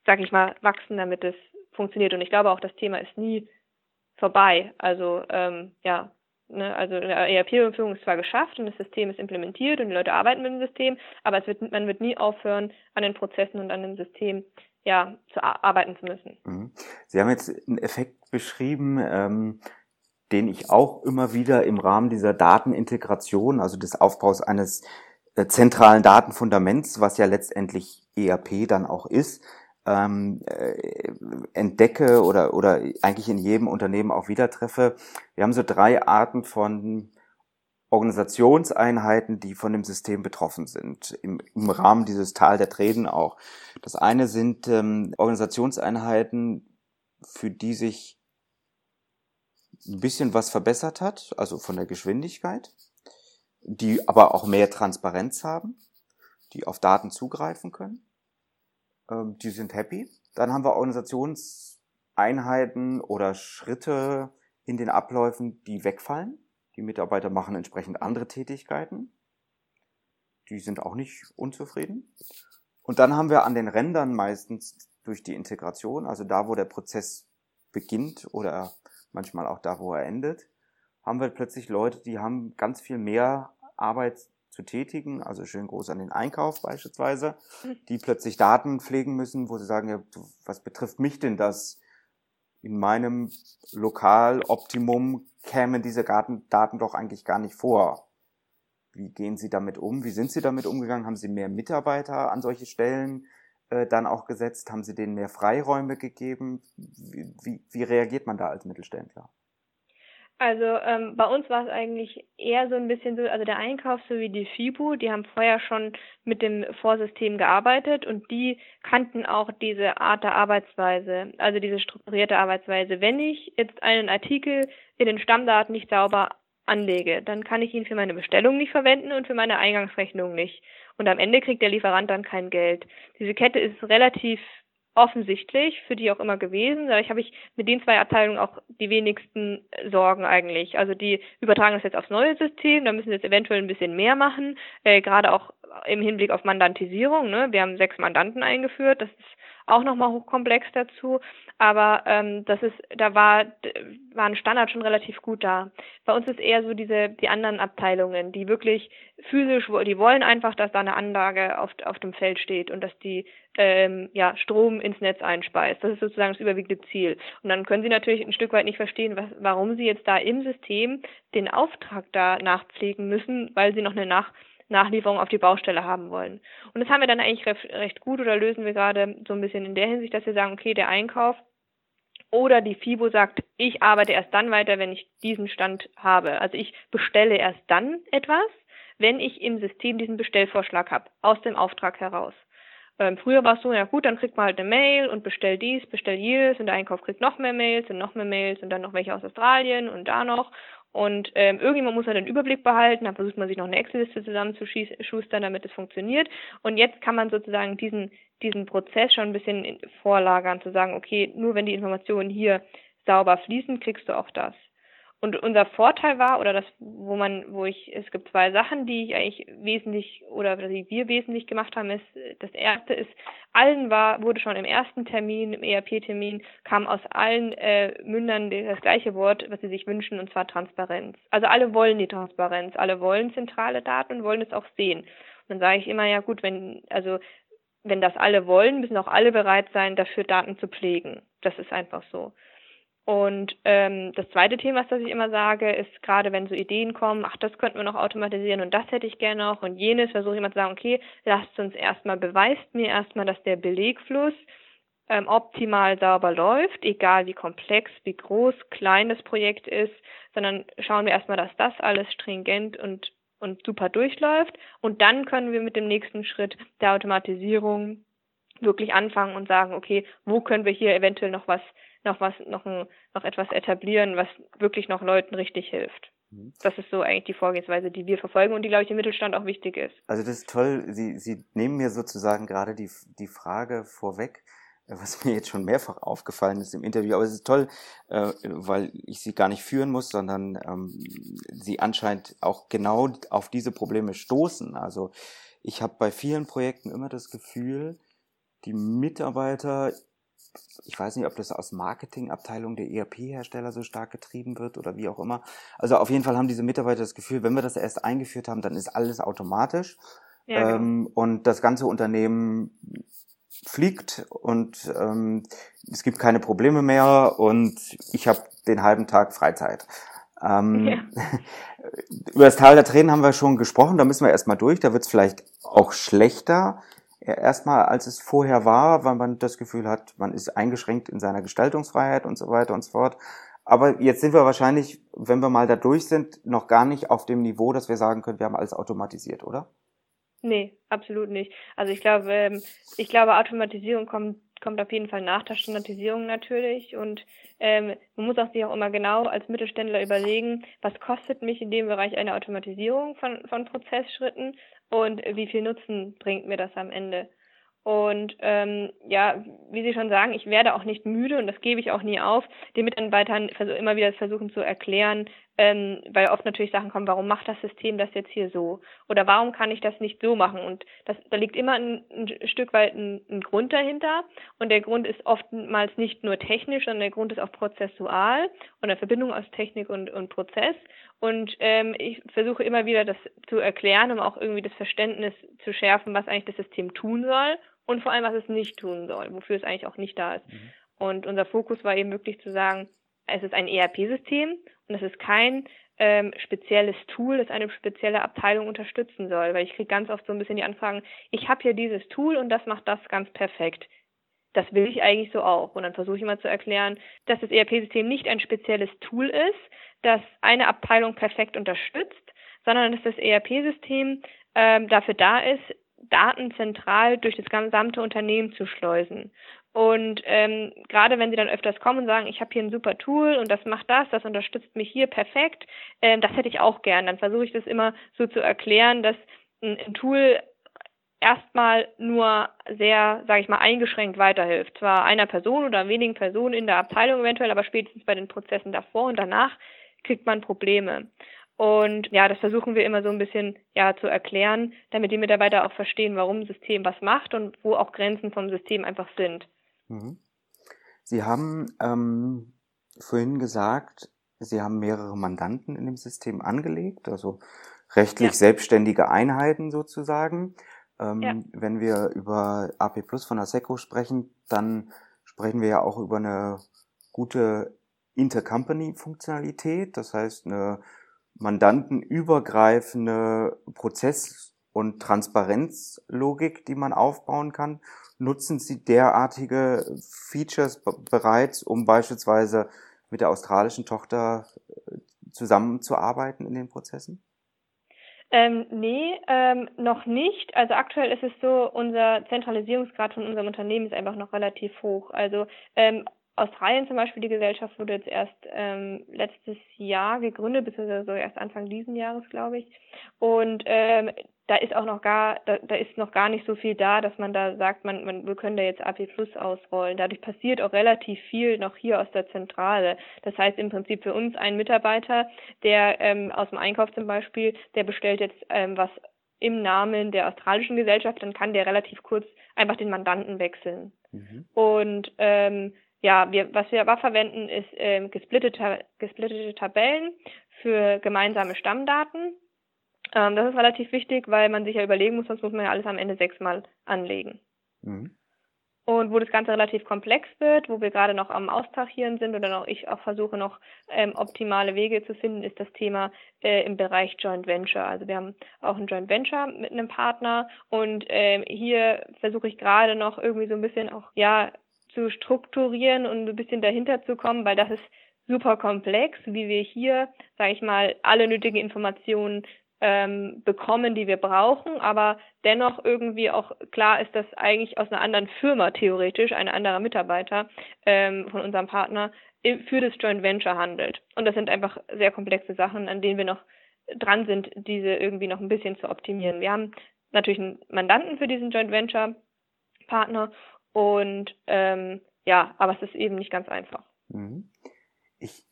S3: sag ich mal, wachsen, damit es funktioniert. Und ich glaube auch, das Thema ist nie vorbei. Also ähm, ja, Ne, also eine ERP-Überführung ist zwar geschafft und das System ist implementiert und die Leute arbeiten mit dem System, aber es wird, man wird nie aufhören, an den Prozessen und an dem System ja, zu arbeiten zu müssen.
S1: Mhm. Sie haben jetzt einen Effekt beschrieben, ähm, den ich auch immer wieder im Rahmen dieser Datenintegration, also des Aufbaus eines äh, zentralen Datenfundaments, was ja letztendlich ERP dann auch ist, ähm, äh, entdecke oder, oder eigentlich in jedem Unternehmen auch wieder treffe. Wir haben so drei Arten von Organisationseinheiten, die von dem System betroffen sind, im, im Rahmen dieses Tal der Tränen auch. Das eine sind ähm, Organisationseinheiten, für die sich ein bisschen was verbessert hat, also von der Geschwindigkeit, die aber auch mehr Transparenz haben, die auf Daten zugreifen können. Ähm, die sind happy. Dann haben wir Organisationseinheiten oder Schritte in den Abläufen, die wegfallen. Die Mitarbeiter machen entsprechend andere Tätigkeiten. Die sind auch nicht unzufrieden. Und dann haben wir an den Rändern meistens durch die Integration, also da, wo der Prozess beginnt oder manchmal auch da, wo er endet, haben wir plötzlich Leute, die haben ganz viel mehr Arbeit zu tätigen, also schön groß an den Einkauf beispielsweise, die plötzlich Daten pflegen müssen, wo sie sagen, ja, was betrifft mich denn das? In meinem Lokaloptimum kämen diese Daten, Daten doch eigentlich gar nicht vor. Wie gehen Sie damit um? Wie sind Sie damit umgegangen? Haben Sie mehr Mitarbeiter an solche Stellen äh, dann auch gesetzt? Haben Sie denen mehr Freiräume gegeben? Wie, wie, wie reagiert man da als Mittelständler?
S3: Also ähm, bei uns war es eigentlich eher so ein bisschen so, also der Einkauf sowie die FIBU, die haben vorher schon mit dem Vorsystem gearbeitet und die kannten auch diese Art der Arbeitsweise, also diese strukturierte Arbeitsweise. Wenn ich jetzt einen Artikel in den Stammdaten nicht sauber anlege, dann kann ich ihn für meine Bestellung nicht verwenden und für meine Eingangsrechnung nicht. Und am Ende kriegt der Lieferant dann kein Geld. Diese Kette ist relativ offensichtlich, für die auch immer gewesen. Dadurch habe ich mit den zwei Abteilungen auch die wenigsten Sorgen eigentlich. Also die übertragen das jetzt aufs neue System, da müssen sie jetzt eventuell ein bisschen mehr machen, äh, gerade auch im Hinblick auf Mandantisierung. Ne? Wir haben sechs Mandanten eingeführt, das ist auch nochmal hochkomplex dazu. Aber ähm, das ist, da war, war ein Standard schon relativ gut da. Bei uns ist eher so diese, die anderen Abteilungen, die wirklich physisch, die wollen einfach, dass da eine Anlage auf, auf dem Feld steht und dass die ähm, ja, Strom ins Netz einspeist. Das ist sozusagen das überwiegende Ziel. Und dann können Sie natürlich ein Stück weit nicht verstehen, was, warum Sie jetzt da im System den Auftrag da nachpflegen müssen, weil Sie noch eine Nach Nachlieferung auf die Baustelle haben wollen. Und das haben wir dann eigentlich recht, gut oder lösen wir gerade so ein bisschen in der Hinsicht, dass wir sagen, okay, der Einkauf oder die FIBO sagt, ich arbeite erst dann weiter, wenn ich diesen Stand habe. Also ich bestelle erst dann etwas, wenn ich im System diesen Bestellvorschlag habe, aus dem Auftrag heraus. Ähm, früher war es so, ja gut, dann kriegt man halt eine Mail und bestellt dies, bestellt jedes und der Einkauf kriegt noch mehr Mails und noch mehr Mails und dann noch welche aus Australien und da noch und ähm, irgendjemand muss halt den Überblick behalten, dann versucht man sich noch eine Excel-Liste zusammenzuschustern, damit es funktioniert. Und jetzt kann man sozusagen diesen, diesen Prozess schon ein bisschen vorlagern, zu sagen, okay, nur wenn die Informationen hier sauber fließen, kriegst du auch das. Und unser Vorteil war, oder das, wo man, wo ich, es gibt zwei Sachen, die ich eigentlich wesentlich oder die wir wesentlich gemacht haben, ist, das erste ist, allen war, wurde schon im ersten Termin, im ERP-Termin, kam aus allen äh, Mündern das gleiche Wort, was sie sich wünschen, und zwar Transparenz. Also alle wollen die Transparenz, alle wollen zentrale Daten und wollen es auch sehen. Und dann sage ich immer, ja gut, wenn, also wenn das alle wollen, müssen auch alle bereit sein, dafür Daten zu pflegen. Das ist einfach so. Und ähm, das zweite Thema, das ich immer sage, ist gerade wenn so Ideen kommen, ach, das könnten wir noch automatisieren und das hätte ich gerne noch und jenes, versuche ich immer zu sagen, okay, lasst uns erstmal, beweist mir erstmal, dass der Belegfluss ähm, optimal sauber läuft, egal wie komplex, wie groß, klein das Projekt ist, sondern schauen wir erstmal, dass das alles stringent und, und super durchläuft. Und dann können wir mit dem nächsten Schritt der Automatisierung wirklich anfangen und sagen, okay, wo können wir hier eventuell noch was noch was, noch, ein, noch etwas etablieren, was wirklich noch Leuten richtig hilft. Mhm. Das ist so eigentlich die Vorgehensweise, die wir verfolgen und die, glaube ich, im Mittelstand auch wichtig ist.
S1: Also das ist toll. Sie, Sie nehmen mir sozusagen gerade die, die Frage vorweg, was mir jetzt schon mehrfach aufgefallen ist im Interview. Aber es ist toll, äh, weil ich Sie gar nicht führen muss, sondern ähm, Sie anscheinend auch genau auf diese Probleme stoßen. Also ich habe bei vielen Projekten immer das Gefühl, die Mitarbeiter ich weiß nicht, ob das aus Marketingabteilung der ERP-Hersteller so stark getrieben wird oder wie auch immer. Also auf jeden Fall haben diese Mitarbeiter das Gefühl, wenn wir das erst eingeführt haben, dann ist alles automatisch. Ja, genau. ähm, und das ganze Unternehmen fliegt und ähm, es gibt keine Probleme mehr und ich habe den halben Tag Freizeit. Ähm, ja. Über das Tal der Tränen haben wir schon gesprochen, da müssen wir erstmal durch, da wird es vielleicht auch schlechter erstmal, als es vorher war, weil man das Gefühl hat, man ist eingeschränkt in seiner Gestaltungsfreiheit und so weiter und so fort. Aber jetzt sind wir wahrscheinlich, wenn wir mal da durch sind, noch gar nicht auf dem Niveau, dass wir sagen können, wir haben alles automatisiert, oder?
S3: Nee, absolut nicht. Also ich glaube, ähm, ich glaube, Automatisierung kommt, kommt auf jeden Fall nach der Standardisierung natürlich. Und ähm, man muss auch sich auch immer genau als Mittelständler überlegen, was kostet mich in dem Bereich eine Automatisierung von, von Prozessschritten und wie viel Nutzen bringt mir das am Ende. Und ähm, ja, wie Sie schon sagen, ich werde auch nicht müde und das gebe ich auch nie auf, den Mitarbeitern immer wieder versuchen zu erklären, ähm, weil oft natürlich Sachen kommen, warum macht das System das jetzt hier so? Oder warum kann ich das nicht so machen? Und das, da liegt immer ein, ein Stück weit ein, ein Grund dahinter. Und der Grund ist oftmals nicht nur technisch, sondern der Grund ist auch prozessual und eine Verbindung aus Technik und, und Prozess. Und ähm, ich versuche immer wieder das zu erklären, um auch irgendwie das Verständnis zu schärfen, was eigentlich das System tun soll und vor allem, was es nicht tun soll, wofür es eigentlich auch nicht da ist. Mhm. Und unser Fokus war eben wirklich zu sagen, es ist ein ERP-System und es ist kein ähm, spezielles Tool, das eine spezielle Abteilung unterstützen soll, weil ich kriege ganz oft so ein bisschen die Anfragen, ich habe hier dieses Tool und das macht das ganz perfekt. Das will ich eigentlich so auch. Und dann versuche ich immer zu erklären, dass das ERP-System nicht ein spezielles Tool ist, das eine Abteilung perfekt unterstützt, sondern dass das ERP-System ähm, dafür da ist, Daten zentral durch das gesamte Unternehmen zu schleusen. Und ähm, gerade wenn sie dann öfters kommen und sagen, ich habe hier ein super Tool und das macht das, das unterstützt mich hier perfekt, ähm, das hätte ich auch gern. Dann versuche ich das immer so zu erklären, dass ein, ein Tool erstmal nur sehr, sage ich mal, eingeschränkt weiterhilft. Zwar einer Person oder wenigen Personen in der Abteilung eventuell, aber spätestens bei den Prozessen davor und danach kriegt man Probleme. Und ja, das versuchen wir immer so ein bisschen ja zu erklären, damit die Mitarbeiter auch verstehen, warum ein System was macht und wo auch Grenzen vom System einfach sind. Mhm.
S1: Sie haben ähm, vorhin gesagt, Sie haben mehrere Mandanten in dem System angelegt, also rechtlich ja. selbstständige Einheiten sozusagen. Ähm, ja. Wenn wir über AP Plus von ASECO sprechen, dann sprechen wir ja auch über eine gute Intercompany-Funktionalität, das heißt eine mandantenübergreifende Prozess- und Transparenzlogik, die man aufbauen kann. Nutzen Sie derartige Features bereits, um beispielsweise mit der australischen Tochter äh, zusammenzuarbeiten in den Prozessen?
S3: Ähm, nee, ähm, noch nicht. Also aktuell ist es so, unser Zentralisierungsgrad von unserem Unternehmen ist einfach noch relativ hoch. Also ähm, Australien zum Beispiel, die Gesellschaft wurde jetzt erst ähm, letztes Jahr gegründet, beziehungsweise so erst Anfang diesen Jahres, glaube ich. Und ähm, da ist auch noch gar, da, da ist noch gar nicht so viel da, dass man da sagt, man, man wir können da jetzt AP Plus ausrollen. Dadurch passiert auch relativ viel noch hier aus der Zentrale. Das heißt im Prinzip für uns ein Mitarbeiter, der ähm, aus dem Einkauf zum Beispiel, der bestellt jetzt ähm, was im Namen der australischen Gesellschaft, dann kann der relativ kurz einfach den Mandanten wechseln. Mhm. Und ähm, ja, wir, was wir aber verwenden, ist ähm, gesplittete, gesplittete Tabellen für gemeinsame Stammdaten. Ähm, das ist relativ wichtig, weil man sich ja überlegen muss, sonst muss man ja alles am Ende sechsmal anlegen. Mhm. Und wo das Ganze relativ komplex wird, wo wir gerade noch am Austachieren sind oder noch ich auch versuche noch ähm, optimale Wege zu finden, ist das Thema äh, im Bereich Joint Venture. Also wir haben auch ein Joint Venture mit einem Partner und ähm, hier versuche ich gerade noch irgendwie so ein bisschen auch ja zu strukturieren und ein bisschen dahinter zu kommen, weil das ist super komplex, wie wir hier, sage ich mal, alle nötigen Informationen ähm, bekommen, die wir brauchen, aber dennoch irgendwie auch klar ist, dass eigentlich aus einer anderen Firma theoretisch ein anderer Mitarbeiter ähm, von unserem Partner für das Joint Venture handelt. Und das sind einfach sehr komplexe Sachen, an denen wir noch dran sind, diese irgendwie noch ein bisschen zu optimieren. Wir haben natürlich einen Mandanten für diesen Joint Venture Partner und ähm, ja, aber es ist eben nicht ganz einfach. Mhm.
S1: Ich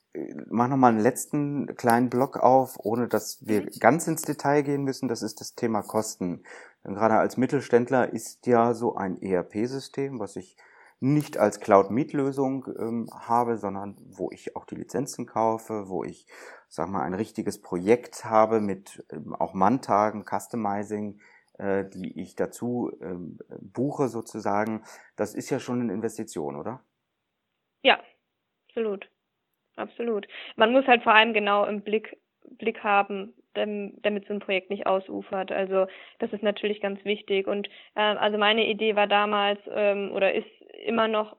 S1: mache nochmal einen letzten kleinen Block auf, ohne dass wir ganz ins Detail gehen müssen. Das ist das Thema Kosten. Denn gerade als Mittelständler ist ja so ein ERP-System, was ich nicht als Cloud-Meet-Lösung ähm, habe, sondern wo ich auch die Lizenzen kaufe, wo ich, sag mal, ein richtiges Projekt habe mit ähm, auch Manntagen, Customizing, äh, die ich dazu ähm, buche sozusagen, das ist ja schon eine Investition, oder?
S3: Ja, absolut. Absolut. Man muss halt vor allem genau im Blick, Blick haben, damit so ein Projekt nicht ausufert. Also das ist natürlich ganz wichtig. Und äh, also meine Idee war damals ähm, oder ist immer noch,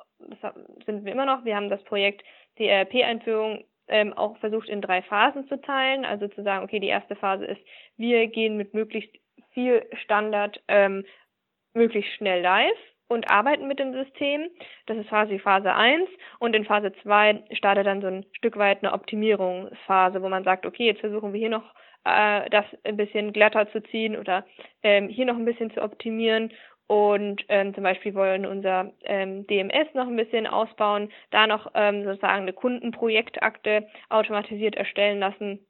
S3: sind wir immer noch, wir haben das Projekt, die ERP-Einführung ähm, auch versucht in drei Phasen zu teilen. Also zu sagen, okay, die erste Phase ist, wir gehen mit möglichst viel Standard ähm, möglichst schnell live und arbeiten mit dem System. Das ist quasi Phase 1 und in Phase 2 startet dann so ein Stück weit eine Optimierungsphase, wo man sagt, okay, jetzt versuchen wir hier noch äh, das ein bisschen glatter zu ziehen oder ähm, hier noch ein bisschen zu optimieren. Und ähm, zum Beispiel wollen unser ähm, DMS noch ein bisschen ausbauen, da noch ähm, sozusagen eine Kundenprojektakte automatisiert erstellen lassen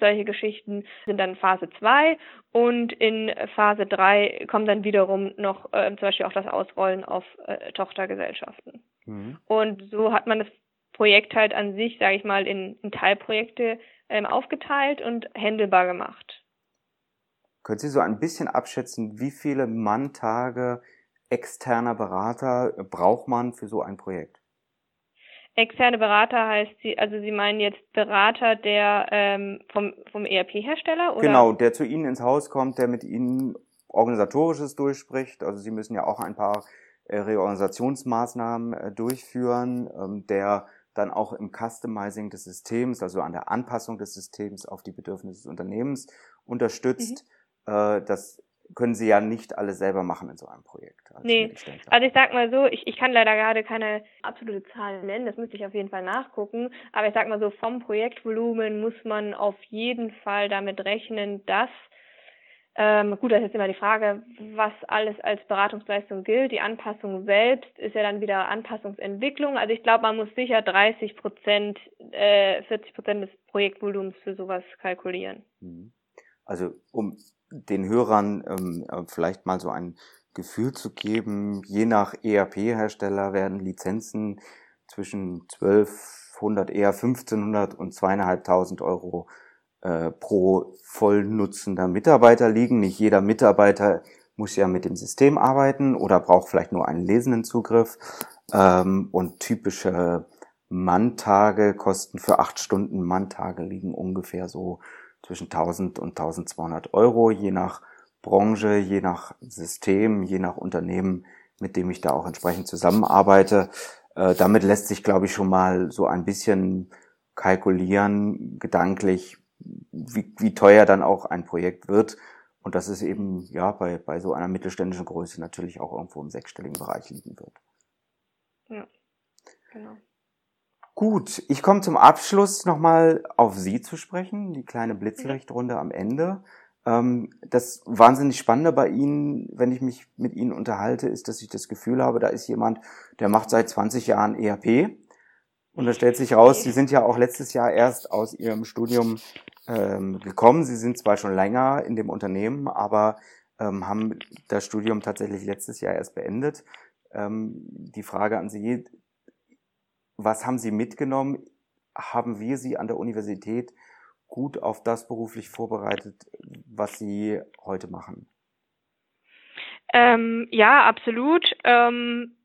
S3: solche Geschichten sind dann Phase 2 und in Phase 3 kommt dann wiederum noch äh, zum Beispiel auch das Ausrollen auf äh, Tochtergesellschaften. Mhm. Und so hat man das Projekt halt an sich, sage ich mal, in, in Teilprojekte ähm, aufgeteilt und händelbar gemacht.
S1: Können Sie so ein bisschen abschätzen, wie viele Manntage externer Berater braucht man für so ein Projekt?
S3: Externe Berater heißt sie, also Sie meinen jetzt Berater der ähm, vom, vom ERP-Hersteller?
S1: Genau, der zu Ihnen ins Haus kommt, der mit Ihnen organisatorisches durchspricht. Also Sie müssen ja auch ein paar äh, Reorganisationsmaßnahmen äh, durchführen, ähm, der dann auch im Customizing des Systems, also an der Anpassung des Systems auf die Bedürfnisse des Unternehmens unterstützt. Mhm. Äh, das können Sie ja nicht alle selber machen in so einem Projekt.
S3: Als nee, also ich sag mal so, ich, ich kann leider gerade keine absolute Zahl nennen, das müsste ich auf jeden Fall nachgucken, aber ich sag mal so, vom Projektvolumen muss man auf jeden Fall damit rechnen, dass Ähm, gut, das ist jetzt immer die Frage, was alles als Beratungsleistung gilt. Die Anpassung selbst ist ja dann wieder Anpassungsentwicklung. Also ich glaube, man muss sicher 30 Prozent, äh, 40 Prozent des Projektvolumens für sowas kalkulieren. Mhm.
S1: Also um den Hörern ähm, äh, vielleicht mal so ein Gefühl zu geben, je nach ERP-Hersteller werden Lizenzen zwischen 1200, eher 1500 und zweieinhalbtausend Euro äh, pro vollnutzender Mitarbeiter liegen. Nicht jeder Mitarbeiter muss ja mit dem System arbeiten oder braucht vielleicht nur einen lesenden Zugriff. Ähm, und typische Manntage kosten für acht Stunden Manntage liegen ungefähr so zwischen 1000 und 1200 Euro, je nach Branche, je nach System, je nach Unternehmen, mit dem ich da auch entsprechend zusammenarbeite. Äh, damit lässt sich, glaube ich, schon mal so ein bisschen kalkulieren, gedanklich, wie, wie teuer dann auch ein Projekt wird. Und dass es eben ja bei, bei so einer mittelständischen Größe natürlich auch irgendwo im sechsstelligen Bereich liegen wird. Ja, genau. Gut, ich komme zum Abschluss nochmal auf Sie zu sprechen, die kleine Blitzlichtrunde am Ende. Ähm, das wahnsinnig Spannende bei Ihnen, wenn ich mich mit Ihnen unterhalte, ist, dass ich das Gefühl habe, da ist jemand, der macht seit 20 Jahren ERP. Und da stellt sich raus, Sie sind ja auch letztes Jahr erst aus Ihrem Studium ähm, gekommen. Sie sind zwar schon länger in dem Unternehmen, aber ähm, haben das Studium tatsächlich letztes Jahr erst beendet. Die Frage an Sie, was haben Sie mitgenommen? Haben wir Sie an der Universität gut auf das beruflich vorbereitet, was Sie heute machen?
S3: Ähm, ja, absolut. Ähm,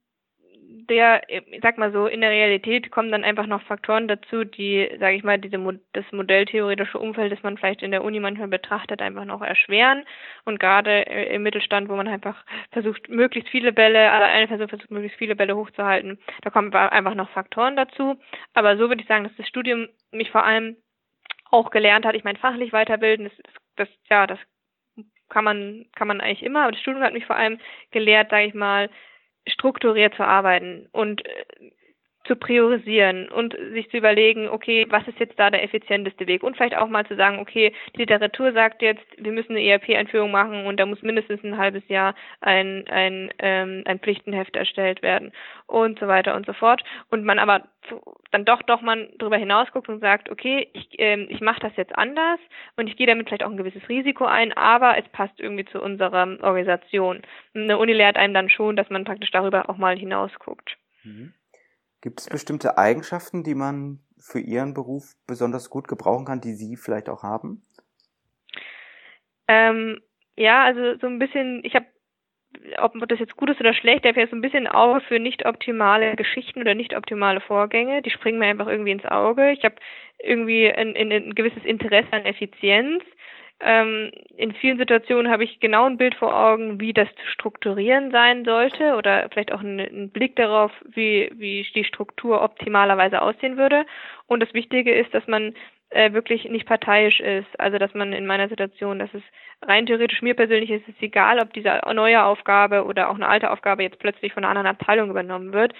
S3: der, ich sag mal so, in der Realität kommen dann einfach noch Faktoren dazu, die, sage ich mal, diese das modelltheoretische Umfeld, das man vielleicht in der Uni manchmal betrachtet, einfach noch erschweren. Und gerade äh, im Mittelstand, wo man einfach versucht, möglichst viele Bälle, also eine Person versucht, möglichst viele Bälle hochzuhalten, da kommen einfach noch Faktoren dazu. Aber so würde ich sagen, dass das Studium mich vor allem auch gelernt hat. Ich meine, fachlich weiterbilden, das, das, das ja, das kann man, kann man eigentlich immer, aber das Studium hat mich vor allem gelehrt, sage ich mal, strukturiert zu arbeiten. Und äh, zu priorisieren und sich zu überlegen, okay, was ist jetzt da der effizienteste Weg und vielleicht auch mal zu sagen, okay, die Literatur sagt jetzt, wir müssen eine ERP-Einführung machen und da muss mindestens ein halbes Jahr ein, ein, ähm, ein Pflichtenheft erstellt werden und so weiter und so fort und man aber dann doch doch man darüber hinaus guckt und sagt, okay, ich, ähm, ich mache das jetzt anders und ich gehe damit vielleicht auch ein gewisses Risiko ein, aber es passt irgendwie zu unserer Organisation. Eine Uni lehrt einem dann schon, dass man praktisch darüber auch mal hinaus guckt. Mhm.
S1: Gibt es bestimmte Eigenschaften, die man für Ihren Beruf besonders gut gebrauchen kann, die Sie vielleicht auch haben?
S3: Ähm, ja, also so ein bisschen, ich habe, ob das jetzt gut ist oder schlecht, ich habe so ein bisschen Auge für nicht optimale Geschichten oder nicht optimale Vorgänge. Die springen mir einfach irgendwie ins Auge. Ich habe irgendwie ein, ein, ein gewisses Interesse an Effizienz. Ähm, in vielen Situationen habe ich genau ein Bild vor Augen, wie das zu strukturieren sein sollte oder vielleicht auch einen, einen Blick darauf, wie, wie die Struktur optimalerweise aussehen würde. Und das Wichtige ist, dass man äh, wirklich nicht parteiisch ist. Also dass man in meiner Situation, dass es rein theoretisch mir persönlich ist es egal, ob diese neue Aufgabe oder auch eine alte Aufgabe jetzt plötzlich von einer anderen Abteilung übernommen wird,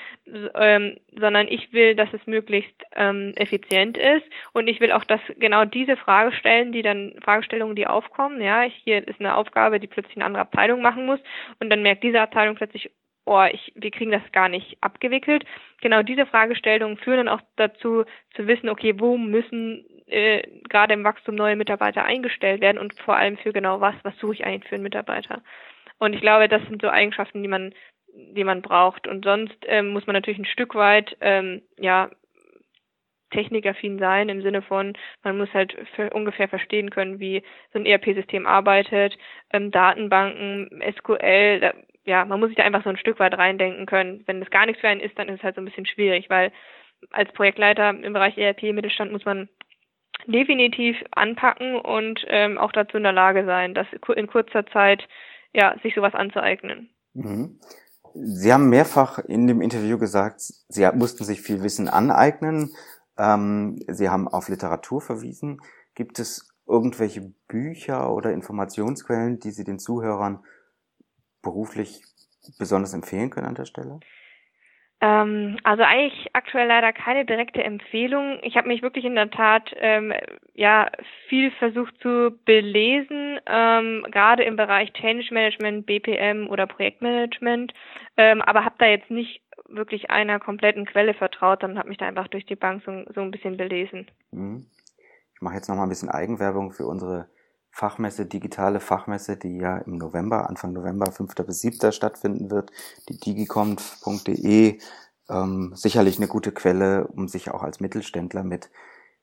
S3: ähm, sondern ich will, dass es möglichst ähm, effizient ist. Und ich will auch, dass genau diese Fragestellen, die dann Fragestellungen, die aufkommen, ja, hier ist eine Aufgabe, die plötzlich eine andere Abteilung machen muss. Und dann merkt diese Abteilung plötzlich, oh, ich, wir kriegen das gar nicht abgewickelt. Genau diese Fragestellungen führen dann auch dazu, zu wissen, okay, wo müssen äh, gerade im Wachstum neue Mitarbeiter eingestellt werden und vor allem für genau was, was suche ich eigentlich für einen Mitarbeiter. Und ich glaube, das sind so Eigenschaften, die man, die man braucht. Und sonst ähm, muss man natürlich ein Stück weit, ähm, ja, technikaffin sein im Sinne von, man muss halt ungefähr verstehen können, wie so ein ERP-System arbeitet, ähm, Datenbanken, SQL, da, ja, man muss sich da einfach so ein Stück weit reindenken können. Wenn das gar nichts für einen ist, dann ist es halt so ein bisschen schwierig, weil als Projektleiter im Bereich ERP Mittelstand muss man definitiv anpacken und ähm, auch dazu in der Lage sein, das in kurzer Zeit ja sich sowas anzueignen. Mhm.
S1: Sie haben mehrfach in dem Interview gesagt, Sie mussten sich viel Wissen aneignen. Ähm, Sie haben auf Literatur verwiesen. Gibt es irgendwelche Bücher oder Informationsquellen, die Sie den Zuhörern beruflich besonders empfehlen können an der Stelle?
S3: Ähm, also eigentlich aktuell leider keine direkte Empfehlung. Ich habe mich wirklich in der Tat ähm, ja viel versucht zu belesen, ähm, gerade im Bereich Change Management, BPM oder Projektmanagement, ähm, aber habe da jetzt nicht wirklich einer kompletten Quelle vertraut, sondern habe mich da einfach durch die Bank so, so ein bisschen belesen.
S1: Mhm. Ich mache jetzt noch mal ein bisschen Eigenwerbung für unsere Fachmesse, digitale Fachmesse, die ja im November, Anfang November, 5. bis 7. stattfinden wird, die digiconf.de, ähm, sicherlich eine gute Quelle, um sich auch als Mittelständler mit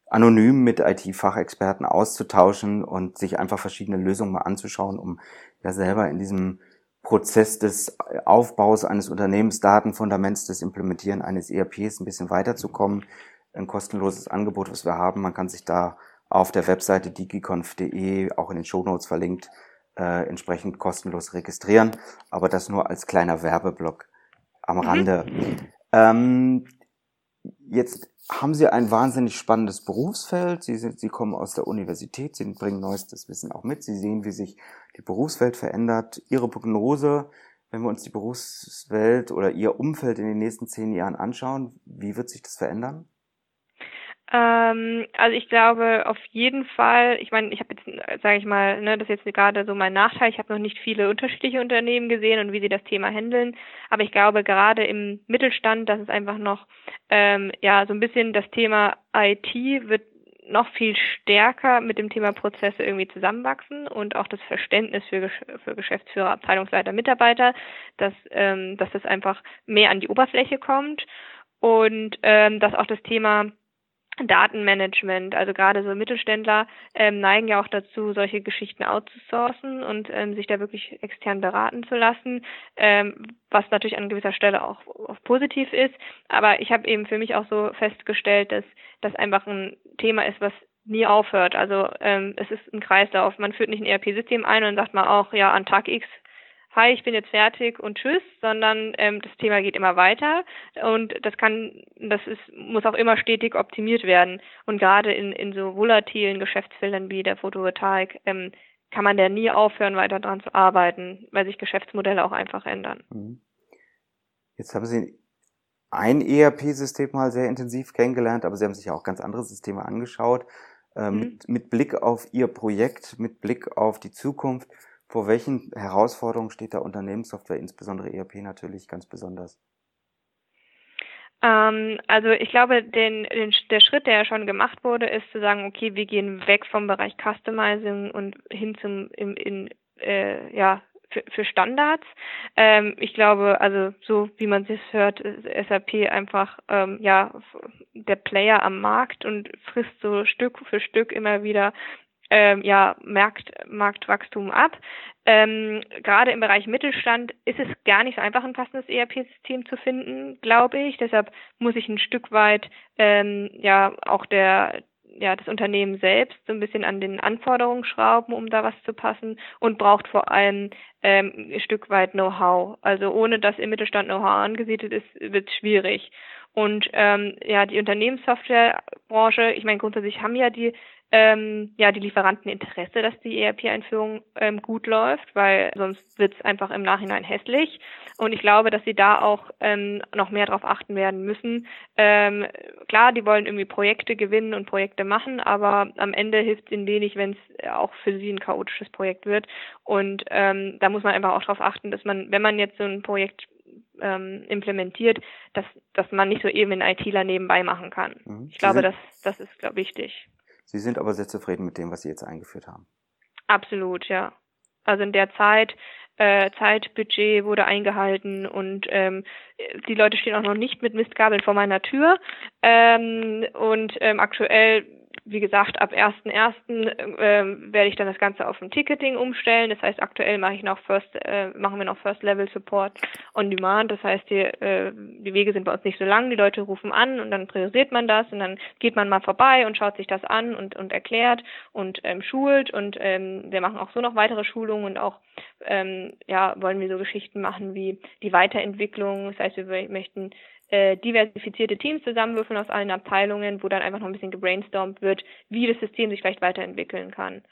S1: anonym mit IT-Fachexperten auszutauschen und sich einfach verschiedene Lösungen mal anzuschauen, um ja selber in diesem Prozess des Aufbaus eines Unternehmens, Datenfundaments, des Implementieren eines ERPs ein bisschen weiterzukommen. Ein kostenloses Angebot, was wir haben. Man kann sich da auf der Webseite digiconf.de, auch in den Shownotes verlinkt, äh, entsprechend kostenlos registrieren. Aber das nur als kleiner Werbeblock am mhm. Rande. Ähm, jetzt haben Sie ein wahnsinnig spannendes Berufsfeld. Sie, sind, Sie kommen aus der Universität, Sie bringen neuestes Wissen auch mit. Sie sehen, wie sich die Berufswelt verändert. Ihre Prognose, wenn wir uns die Berufswelt oder Ihr Umfeld in den nächsten zehn Jahren anschauen, wie wird sich das verändern?
S3: Ähm, also ich glaube auf jeden Fall, ich meine, ich habe jetzt, sage ich mal, ne, das ist jetzt gerade so mein Nachteil, ich habe noch nicht viele unterschiedliche Unternehmen gesehen und wie sie das Thema handeln, aber ich glaube gerade im Mittelstand, dass es einfach noch, ähm, ja, so ein bisschen das Thema IT wird noch viel stärker mit dem Thema Prozesse irgendwie zusammenwachsen und auch das Verständnis für, für Geschäftsführer, Abteilungsleiter, Mitarbeiter, dass, ähm, dass das einfach mehr an die Oberfläche kommt und ähm, dass auch das Thema Datenmanagement, also gerade so Mittelständler ähm, neigen ja auch dazu, solche Geschichten outzusourcen und ähm, sich da wirklich extern beraten zu lassen, ähm, was natürlich an gewisser Stelle auch, auch positiv ist. Aber ich habe eben für mich auch so festgestellt, dass das einfach ein Thema ist, was nie aufhört. Also ähm, es ist ein Kreislauf. Man führt nicht ein ERP-System ein und sagt mal auch, ja, an Tag X hi, ich bin jetzt fertig und tschüss, sondern ähm, das Thema geht immer weiter und das kann, das ist, muss auch immer stetig optimiert werden. Und gerade in, in so volatilen Geschäftsfeldern wie der Photovoltaik ähm, kann man da nie aufhören, weiter dran zu arbeiten, weil sich Geschäftsmodelle auch einfach ändern. Mhm.
S1: Jetzt haben Sie ein ERP-System mal sehr intensiv kennengelernt, aber Sie haben sich ja auch ganz andere Systeme angeschaut. Äh, mhm. mit, mit Blick auf Ihr Projekt, mit Blick auf die Zukunft, vor welchen Herausforderungen steht da Unternehmenssoftware, insbesondere ERP natürlich ganz besonders?
S3: Ähm, also ich glaube, den, den, der Schritt, der ja schon gemacht wurde, ist zu sagen, okay, wir gehen weg vom Bereich Customizing und hin zum in, in äh, ja für, für Standards. Ähm, ich glaube, also so wie man es hört, ist SAP einfach ähm, ja der Player am Markt und frisst so Stück für Stück immer wieder ähm, ja, Markt, Marktwachstum ab. Ähm, gerade im Bereich Mittelstand ist es gar nicht so einfach, ein passendes ERP-System zu finden, glaube ich. Deshalb muss ich ein Stück weit ähm, ja auch der ja, das Unternehmen selbst so ein bisschen an den Anforderungen schrauben, um da was zu passen und braucht vor allem ähm, ein Stück weit Know-how. Also ohne dass im Mittelstand Know-how angesiedelt ist, wird es schwierig. Und ähm, ja, die Unternehmenssoftwarebranche, ich meine, grundsätzlich haben ja die ähm, ja die Lieferanten Interesse, dass die ERP-Einführung ähm, gut läuft, weil sonst wird es einfach im Nachhinein hässlich. Und ich glaube, dass sie da auch ähm, noch mehr darauf achten werden müssen. Ähm, klar, die wollen irgendwie Projekte gewinnen und Projekte machen, aber am Ende hilft es ihnen wenig, wenn es auch für sie ein chaotisches Projekt wird. Und ähm, da muss man einfach auch darauf achten, dass man, wenn man jetzt so ein Projekt ähm, implementiert, dass, dass man nicht so eben einen ITler nebenbei machen kann. Mhm. Ich glaube, das, das ist, glaube ich, wichtig.
S1: Sie sind aber sehr zufrieden mit dem, was Sie jetzt eingeführt haben.
S3: Absolut, ja. Also in der Zeit, äh, Zeitbudget wurde eingehalten und ähm, die Leute stehen auch noch nicht mit Mistgabeln vor meiner Tür. Ähm, und ähm, aktuell wie gesagt, ab 1.1. Äh, werde ich dann das Ganze auf ein Ticketing umstellen. Das heißt, aktuell mache ich noch First, äh, machen wir noch First Level Support on Demand. Das heißt, die, äh, die Wege sind bei uns nicht so lang. Die Leute rufen an und dann priorisiert man das und dann geht man mal vorbei und schaut sich das an und, und erklärt und ähm, schult und ähm, wir machen auch so noch weitere Schulungen und auch ähm, ja wollen wir so Geschichten machen wie die Weiterentwicklung. Das heißt, wir möchten äh, diversifizierte Teams zusammenwürfeln aus allen Abteilungen, wo dann einfach noch ein bisschen gebrainstormt wird, wie das System sich vielleicht weiterentwickeln kann.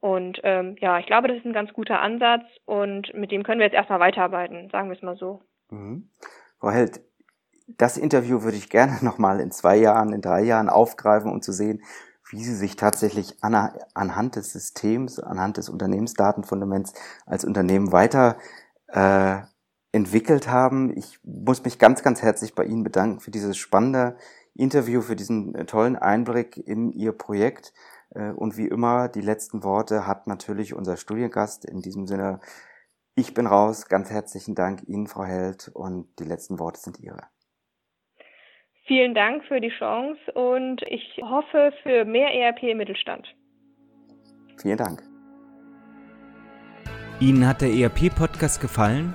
S3: Und ähm, ja, ich glaube, das ist ein ganz guter Ansatz und mit dem können wir jetzt erstmal weiterarbeiten, sagen wir es mal so.
S1: Mhm. Frau Held,
S4: das Interview würde ich gerne nochmal in zwei Jahren, in drei Jahren aufgreifen, um zu sehen, wie Sie sich tatsächlich an, anhand des Systems, anhand des Unternehmensdatenfundaments als Unternehmen weiter äh, entwickelt haben. Ich muss mich ganz, ganz herzlich bei Ihnen bedanken für dieses spannende Interview, für diesen äh, tollen Einblick in Ihr Projekt. Äh, und wie immer, die letzten Worte hat natürlich unser Studiengast. In diesem Sinne, ich bin raus. Ganz herzlichen Dank Ihnen, Frau Held. Und die letzten Worte sind Ihre.
S3: Vielen Dank für die Chance und ich hoffe für mehr ERP im Mittelstand.
S4: Vielen Dank.
S1: Ihnen hat der ERP-Podcast gefallen